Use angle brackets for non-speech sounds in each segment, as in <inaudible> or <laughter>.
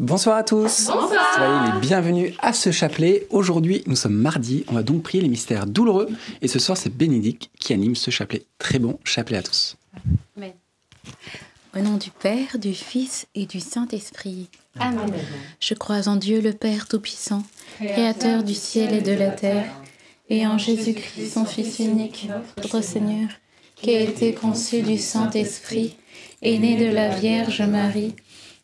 Bonsoir à tous. Bonsoir. Soyez les bienvenus à ce chapelet. Aujourd'hui, nous sommes mardi. On va donc prier les mystères douloureux. Et ce soir, c'est Bénédicte qui anime ce chapelet. Très bon chapelet à tous. Amen. Au nom du Père, du Fils et du Saint-Esprit. Amen. Je crois en Dieu le Père Tout-Puissant, Créateur du ciel et de la terre, et en Jésus-Christ, son Fils unique, notre Seigneur, qui a été conçu du Saint-Esprit, et né de la Vierge Marie,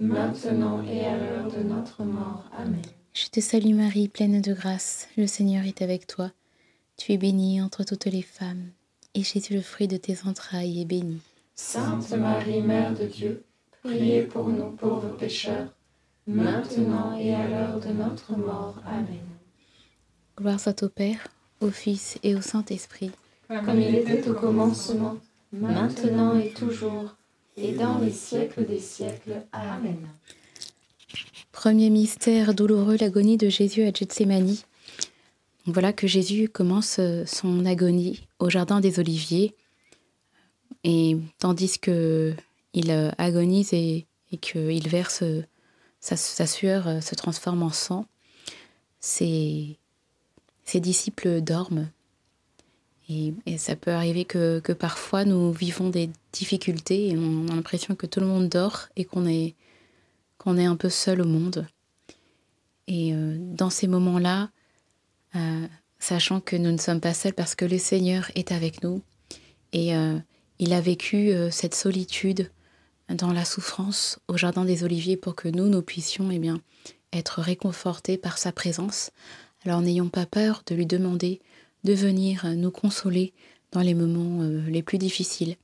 maintenant et à l'heure de notre mort. Amen. Je te salue Marie, pleine de grâce, le Seigneur est avec toi. Tu es bénie entre toutes les femmes, et Jésus, le fruit de tes entrailles, est béni. Sainte Marie, Mère de Dieu, priez pour nous pauvres pécheurs, maintenant et à l'heure de notre mort. Amen. Gloire soit au Père, au Fils et au Saint-Esprit. Comme il était au commencement, maintenant et toujours, et dans les siècles des siècles. Amen. Premier mystère douloureux, l'agonie de Jésus à Gethsémani. Voilà que Jésus commence euh, son agonie au jardin des Oliviers. Et tandis que il euh, agonise et, et qu'il verse euh, sa, sa sueur se transforme en sang, ses, ses disciples dorment. Et, ça peut arriver que, que parfois nous vivons des difficultés et on a l'impression que tout le monde dort et qu'on est, est un peu seul au monde. Et euh, dans ces moments-là, euh, sachant que nous ne sommes pas seuls parce que le Seigneur est avec nous et euh, il a vécu cette solitude dans la souffrance au Jardin des Oliviers pour que nous, nous puissions eh bien, être réconfortés par sa présence. Alors n'ayons pas peur de lui demander de venir euh, nous consoler dans les moments euh, les plus difficiles.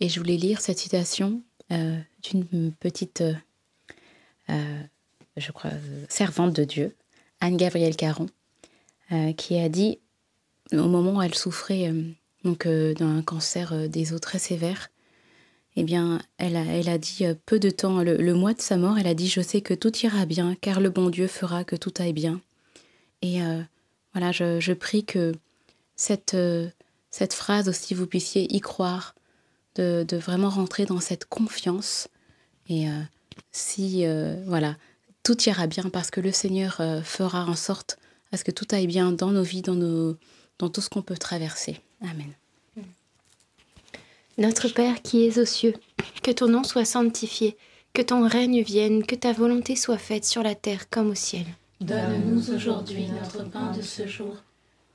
Et je voulais lire cette citation euh, d'une petite, je crois, servante de Dieu, Anne-Gabrielle Caron, qui a dit, au moment où elle souffrait donc d'un cancer des os très sévère, eh bien, elle a, elle a dit peu de temps, le, mois de sa mort, elle a dit Je sais que tout ira bien, car le bon Dieu fera que tout aille bien. Et voilà, je, je prie que cette, euh, cette phrase aussi, vous puissiez y croire, de, de vraiment rentrer dans cette confiance. Et euh, si, euh, voilà, tout ira bien, parce que le Seigneur euh, fera en sorte à ce que tout aille bien dans nos vies, dans, nos, dans tout ce qu'on peut traverser. Amen. Notre Père qui es aux cieux, que ton nom soit sanctifié, que ton règne vienne, que ta volonté soit faite sur la terre comme au ciel. Donne-nous aujourd'hui notre pain de ce jour.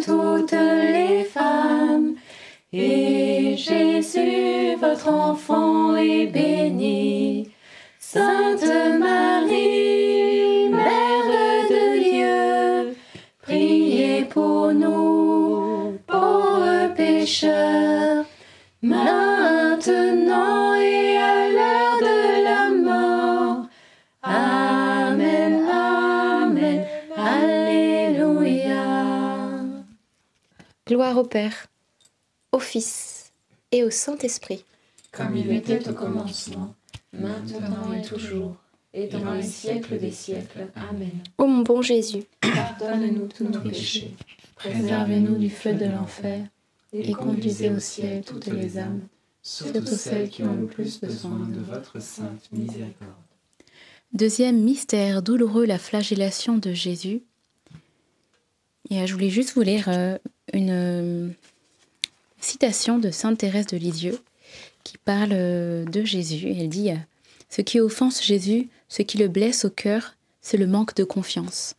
toutes les femmes. Et Jésus, votre enfant, est béni. Sainte Marie, Mère de Dieu, priez pour nous, pauvres pécheurs, Gloire au Père, au Fils et au Saint-Esprit. Comme il était au commencement, maintenant et toujours, et dans les siècles des siècles. Amen. Ô mon bon Jésus, Pardonne-nous tous nos péchés, préservez-nous du feu de l'enfer, et conduisez au ciel toutes les âmes, surtout celles qui ont le plus besoin de votre sainte miséricorde. Deuxième mystère douloureux, la flagellation de Jésus. Et euh, je voulais juste vous lire euh, une euh, citation de Sainte Thérèse de Lisieux qui parle euh, de Jésus. Elle dit Ce qui offense Jésus, ce qui le blesse au cœur, c'est le manque de confiance.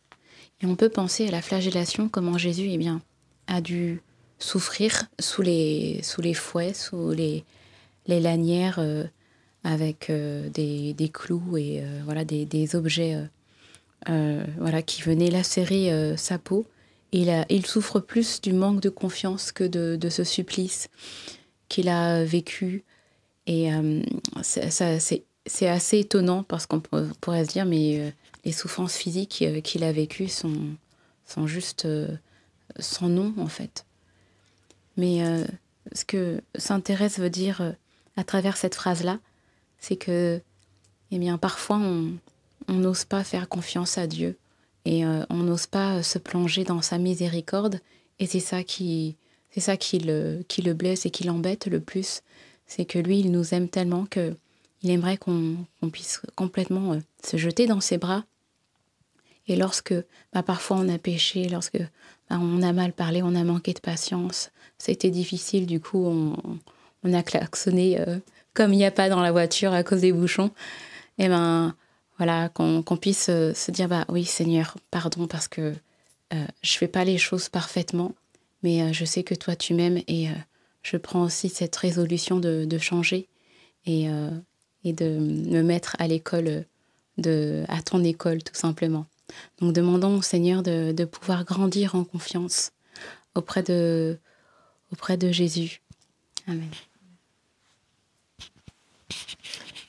Et on peut penser à la flagellation, comment Jésus eh bien, a dû souffrir sous les, sous les fouets, sous les, les lanières, euh, avec des, des clous et voilà, des, des objets voilà, qui venaient lacérer sa peau. Il, souffre plus du manque de confiance que de, ce supplice qu'il a vécu. Et euh, c'est assez étonnant parce qu'on pour- pourrait se dire, mais euh, les souffrances physiques euh, qu'il a vécues sont, juste euh, sans nom, en fait. Mais euh, ce que Sainte Thérèse veut dire euh, à travers cette phrase-là, c'est que, eh bien, parfois, on n'ose pas faire confiance à Dieu et euh, on n'ose pas euh, se plonger dans sa miséricorde. Et c'est ça qui, c'est ça qui le, qui le blesse et qui l'embête le plus. C'est que lui, il nous aime tellement que il aimerait qu'on puisse complètement euh, se jeter dans ses bras. Et lorsque bah, parfois on a péché, lorsque bah, on a mal parlé, on a manqué de patience, c'était difficile, du coup on, on a klaxonné euh, comme il n'y a pas dans la voiture à cause des bouchons. Et ben voilà, qu'on puisse euh, se dire bah oui Seigneur, pardon parce que euh, je fais pas les choses parfaitement, mais euh, je sais que toi tu m'aimes et euh, je prends aussi cette résolution de, changer et, et de me mettre à l'école, de, à ton école tout simplement. Donc demandons au Seigneur de, de pouvoir grandir en confiance auprès de, auprès de Jésus. Amen.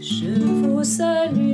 Je vous salue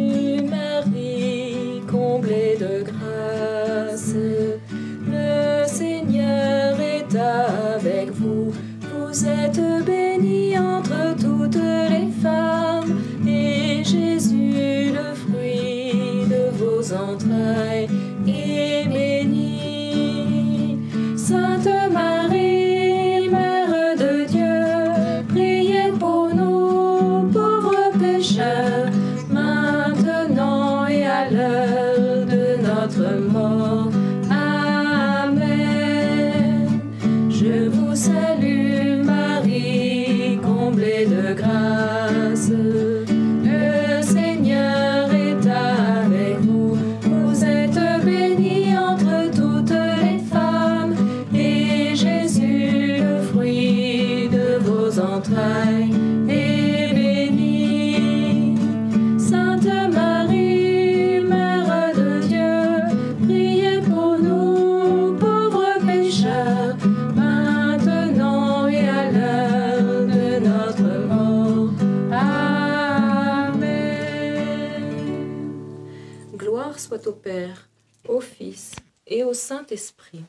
Père, au Fils et au Saint-Esprit.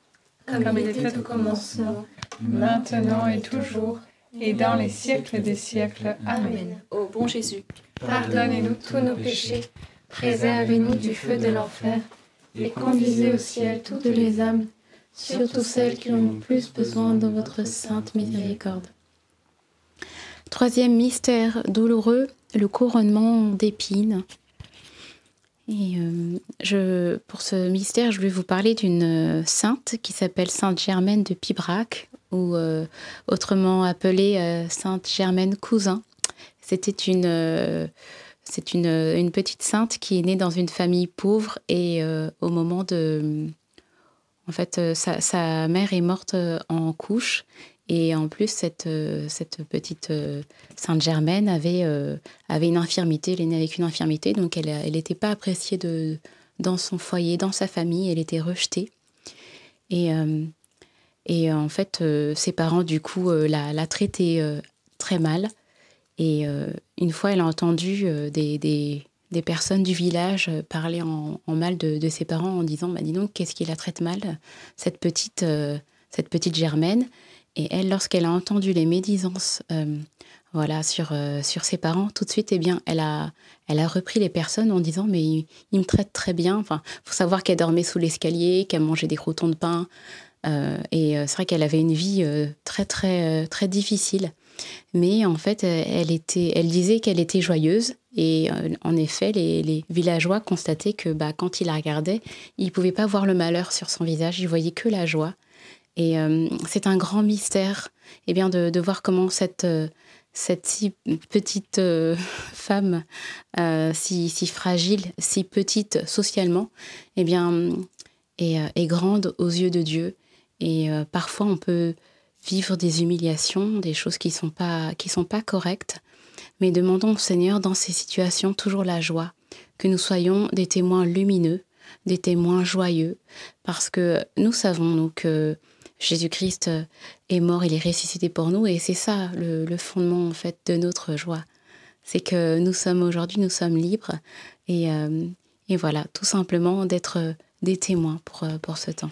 Comme il était au commencement, maintenant et toujours, et dans les siècles des siècles. Amen. Ô bon Jésus, Pardonnez-nous tous nos péchés, préservez-nous du feu de l'enfer, et conduisez au ciel toutes les âmes, surtout celles qui ont le plus besoin de votre sainte miséricorde. Troisième mystère douloureux, le couronnement d'épines. Et euh, pour ce mystère, je vais vous parler d'une euh, sainte qui s'appelle Sainte Germaine de Pibrac, ou euh, autrement appelée euh, Sainte Germaine Cousin. C'était une, une, une, petite sainte qui est née dans une famille pauvre et au moment de... En fait, sa, sa, mère est morte en couche et en plus, cette, cette petite Sainte Germaine avait, avait une infirmité, elle est née avec une infirmité, donc elle n'était pas appréciée dans son foyer, dans sa famille, elle était rejetée. Et, en fait, ses parents, du coup, la, la traitaient très mal. Et euh, une fois, elle a entendu euh, des, des, personnes du village euh, parler en, mal de, ses parents en disant bah, Dis donc, qu'est-ce qui la traite mal, cette petite, cette petite Germaine Et elle, lorsqu'elle a entendu les médisances voilà, sur, sur ses parents, tout de suite, eh bien, elle, a, elle a repris les personnes en disant Mais il, me traite très bien. Enfin, faut savoir qu'elle dormait sous l'escalier, qu'elle mangeait des croutons de pain. et c'est vrai qu'elle avait une vie très, très, très difficile. Mais en fait, euh, elle, était, elle disait qu'elle était joyeuse. Et euh, en effet, les, villageois constataient que bah, quand ils la regardaient, ils ne pouvaient pas voir le malheur sur son visage, ils voyaient que la joie. Et euh, c'est un grand mystère eh bien, de, voir comment cette, cette si petite <laughs> femme, si, si, fragile, si petite socialement, eh bien, est, est, grande aux yeux de Dieu. Et parfois, on peut vivre des humiliations, des choses qui ne sont, sont pas correctes. Mais demandons au Seigneur dans ces situations toujours la joie, que nous soyons des témoins lumineux, des témoins joyeux, parce que nous savons, nous, que Jésus-Christ est mort, il est ressuscité pour nous, et c'est ça le, fondement, en fait, de notre joie. C'est que nous sommes aujourd'hui, nous sommes libres, et, euh, et voilà, tout simplement d'être des témoins pour, pour ce temps.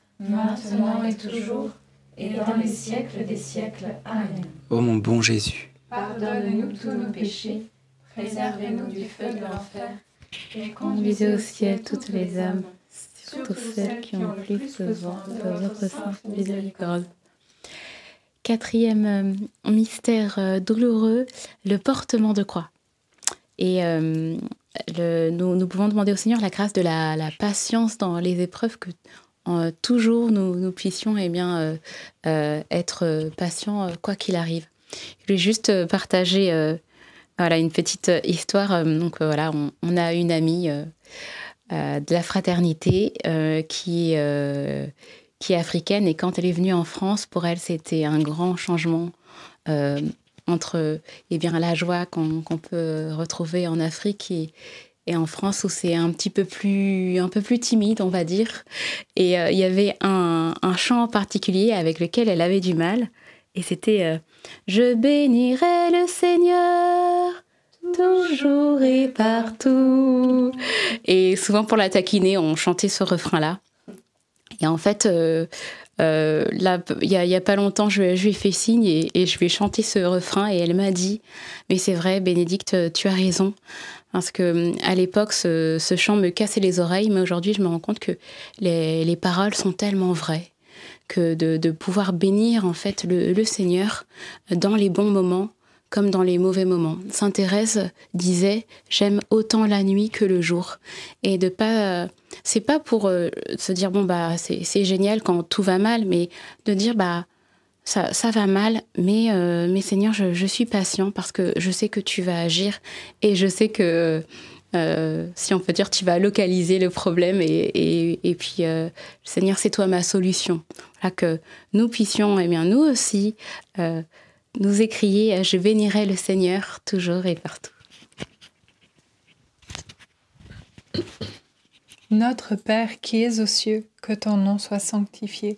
maintenant et toujours, et dans les siècles des siècles. Amen. Ô mon bon Jésus, Pardonne-nous tous nos péchés, préservez-nous du feu de l'enfer, et Conduisez au ciel toutes les âmes, surtout celles qui ont le plus besoin de votre sainte miséricorde. Quatrième euh, mystère euh, douloureux, le portement de croix. Et euh, le- nous, nous pouvons demander au Seigneur la grâce de la, la patience dans les épreuves, que euh, toujours nous, puissions eh bien, euh, euh, être patients quoi qu'il arrive. Je vais juste partager voilà, une petite histoire. Donc voilà, on, a une amie de la fraternité qui, qui est africaine et quand elle est venue en France, pour elle, c'était un grand changement entre eh bien, la joie qu'on peut retrouver en Afrique et, et en France où c'est un petit peu plus, un peu plus timide, on va dire. Et euh, il y avait un, un chant en particulier avec lequel elle avait du mal. Et c'était euh, Je bénirai le Seigneur toujours et partout. Et souvent pour la taquiner, on chantait ce refrain-là. Et en fait, euh, là, il n'y a, pas longtemps, je, lui ai fait signe et je lui ai chanté ce refrain et elle m'a dit Mais c'est vrai, Bénédicte, tu as raison. Parce que à l'époque, ce, ce chant me cassait les oreilles, mais aujourd'hui, je me rends compte que les, les paroles sont tellement vraies que de, de pouvoir bénir en fait le, le Seigneur dans les bons moments comme dans les mauvais moments. Sainte Thérèse disait j'aime autant la nuit que le jour et de pas c'est pas pour euh, se dire bon bah c'est génial quand tout va mal mais de dire bah ça, va mal, mais, euh, Seigneur, je, suis patient parce que je sais que tu vas agir et je sais que, euh, si on peut dire, tu vas localiser le problème et, et, et puis, euh, Seigneur, c'est toi ma solution. Que nous puissions, eh bien, nous aussi, nous écrier Je bénirai le Seigneur toujours et partout. Notre Père qui es aux cieux, que ton nom soit sanctifié,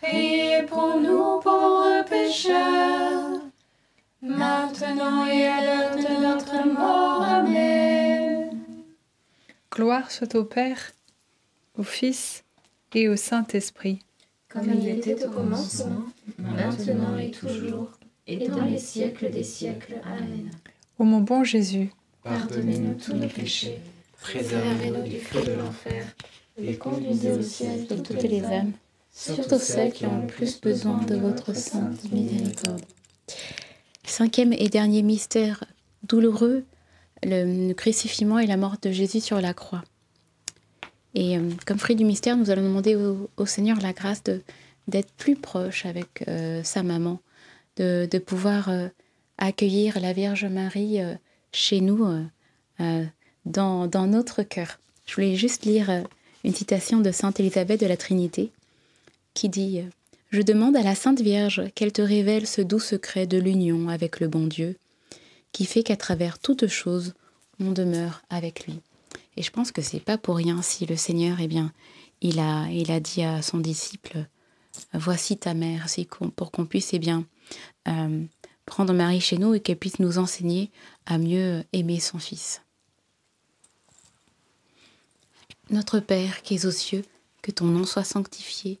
priez pour nous pauvres pécheurs, maintenant et à l'heure de notre mort. Amen. Gloire soit au Père, au Fils et au Saint-Esprit. Comme il était au commencement, maintenant et toujours, et dans les siècles des siècles. Amen. Ô mon bon Jésus, Pardonnez-nous tous nos péchés, préservez-nous du feu de l'enfer, et conduisez au ciel toutes les âmes, surtout celles qui ont le plus besoin de votre sainte miséricorde. Cinquième et dernier mystère douloureux, le crucifixion et la mort de Jésus sur la croix. Et euh, comme fruit du mystère, nous allons demander au, au Seigneur la grâce d'être plus proche avec euh, sa maman, de, de pouvoir euh, accueillir la Vierge Marie chez nous, dans, dans notre cœur. Je voulais juste lire une citation de Sainte Élisabeth de la Trinité qui dit Je demande à la Sainte Vierge qu'elle te révèle ce doux secret de l'union avec le bon Dieu, qui fait qu'à travers toutes choses, on demeure avec lui. Et je pense que c'est pas pour rien si le Seigneur, eh bien, il a, dit à son disciple Voici ta mère, pour qu'on puisse, eh bien, euh, prendre Marie chez nous et qu'elle puisse nous enseigner à mieux aimer son Fils. Notre Père qui es aux cieux, que ton nom soit sanctifié,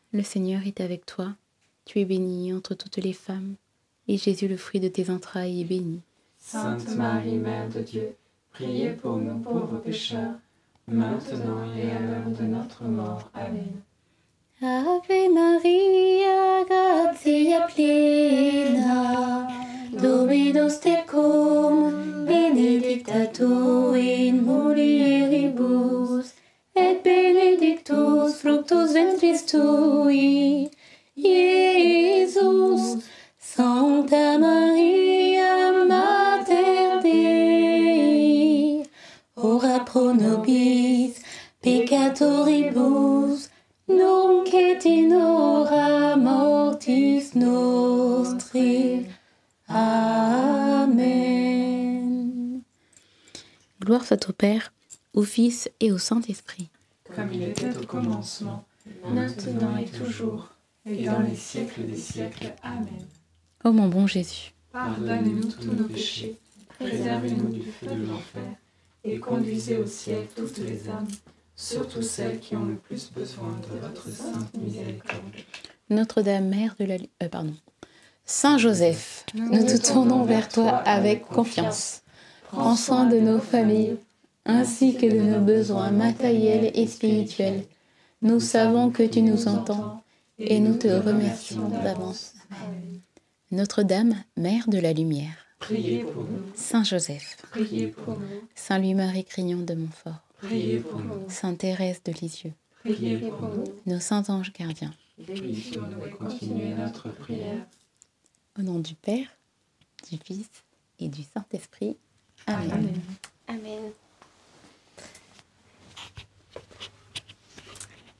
le Seigneur est avec toi. Tu es bénie entre toutes les femmes, et Jésus, le fruit de tes entrailles, est béni. Sainte Marie, Mère de Dieu, priez pour nous pauvres pécheurs, maintenant et à l'heure de notre mort. Amen. Ave Maria, gratia plena, Dominus tecum, benedicta tu in mulieribus, fructus ventris tui, Iesus. Sancta Maria, Mater Dei, ora pro nobis peccatoribus, nunc et in mortis nostri. Amen. Gloire soit au Père, au Fils et au Saint-Esprit. Comme il était au commencement, maintenant et toujours, et dans les siècles des siècles. Amen. Ô mon bon Jésus, Pardonnez-nous tous nos péchés, préservez-nous du feu de l'enfer, et conduisez au ciel toutes les âmes, surtout celles qui ont le plus besoin de votre sainte miséricorde. Notre-Dame, Mère de la... Euh, pardon. Saint Joseph, nous nous tournons vers toi avec confiance. Prends soin de nos familles, ainsi que de nos besoins matériels et spirituels. Nous savons que tu nous entends et nous te remercions d'avance. Notre-Dame, Mère de la Lumière, Priez pour nous, Saint Joseph, priez pour nous, Saint Louis-Marie Crignon de Montfort, priez pour nous, Sainte Thérèse de Lisieux, priez pour nous, nos saints anges gardiens, priez pour nous et continuez notre prière. au nom du Père, du Fils et du Saint-Esprit. Amen. Amen.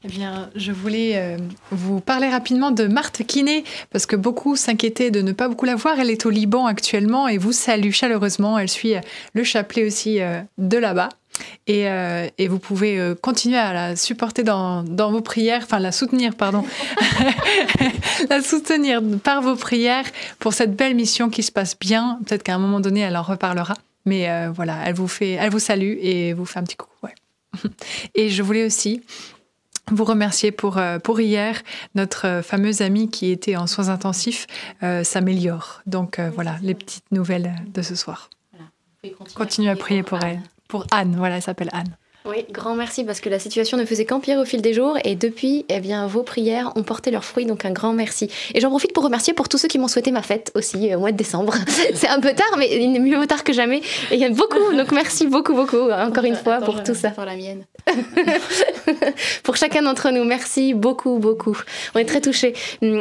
Eh bien, je voulais euh, vous parler rapidement de Marthe Kiné, parce que beaucoup s'inquiétaient de ne pas beaucoup la voir. Elle est au Liban actuellement et vous salue chaleureusement. Elle suit euh, le chapelet aussi euh, de là-bas. Et, vous pouvez continuer à la supporter dans, vos prières, enfin la soutenir, pardon, <laughs> la soutenir par vos prières pour cette belle mission qui se passe bien. Peut-être qu'à un moment donné, elle en reparlera. Mais voilà, elle vous fait, elle vous salue et vous fait un petit coucou. <laughs> Et je voulais aussi vous remercier pour, euh, pour hier. Notre euh, fameuse amie qui était en soins intensifs euh, s'améliore. Donc euh, voilà, les petites nouvelles de ce soir. Continuez à prier pour elle. Pour Anne, voilà, elle s'appelle Anne. Oui, grand merci parce que la situation ne faisait qu'empirer au fil des jours et depuis, eh bien, vos prières ont porté leurs fruits, donc un grand merci. Et j'en profite pour remercier pour tous ceux qui m'ont souhaité ma fête aussi euh, au mois de décembre. <laughs> C'est un peu tard, mais mieux vaut tard que jamais. Et il y en a beaucoup, donc merci beaucoup, beaucoup, encore une fois, pour tout ça. Pour la mienne. <laughs> <laughs> pour chacun d'entre nous. Merci beaucoup, beaucoup. On est très touchés.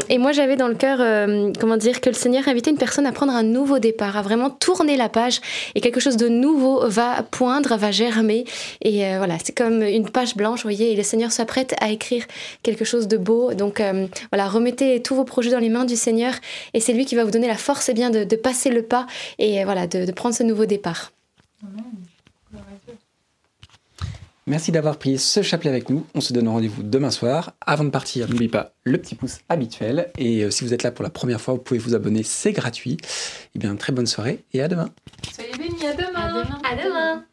Et moi, j'avais dans le cœur, euh, comment dire, que le Seigneur invitait une personne à prendre un nouveau départ, à vraiment tourner la page et quelque chose de nouveau va poindre, va germer. Et euh, voilà, c'est comme une page blanche, vous voyez, et le Seigneur s'apprête à écrire quelque chose de beau. Donc euh, voilà, remettez tous vos projets dans les mains du Seigneur et c'est lui qui va vous donner la force eh bien, de, de passer le pas et euh, voilà, de, de prendre ce nouveau départ. Merci d'avoir pris ce chapelet avec nous. On se donne rendez-vous demain soir. Avant de partir, n'oubliez pas le petit pouce habituel. Et euh, si vous êtes là pour la première fois, vous pouvez vous abonner, c'est gratuit. Et bien, très bonne soirée et à demain. Soyez bénis, à demain. À demain